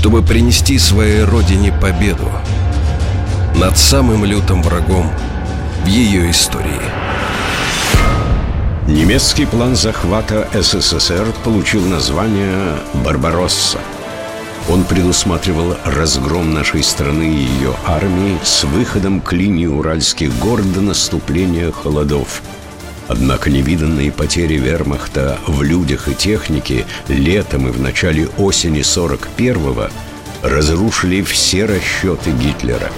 чтобы принести своей родине победу над самым лютым врагом в ее истории. Немецкий план захвата СССР получил название «Барбаросса». Он предусматривал разгром нашей страны и ее армии с выходом к линии Уральских гор до наступления холодов – Однако невиданные потери вермахта в людях и технике летом и в начале осени 41-го разрушили все расчеты Гитлера.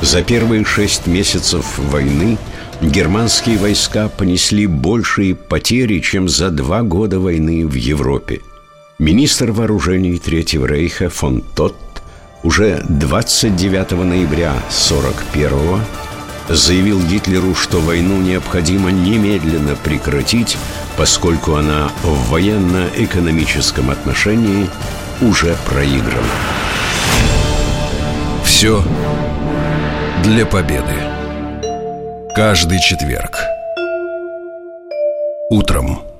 За первые шесть месяцев войны германские войска понесли большие потери, чем за два года войны в Европе. Министр вооружений Третьего Рейха фон Тотт уже 29 ноября 41 го заявил Гитлеру, что войну необходимо немедленно прекратить, поскольку она в военно-экономическом отношении уже проиграна. Все для победы. Каждый четверг. Утром.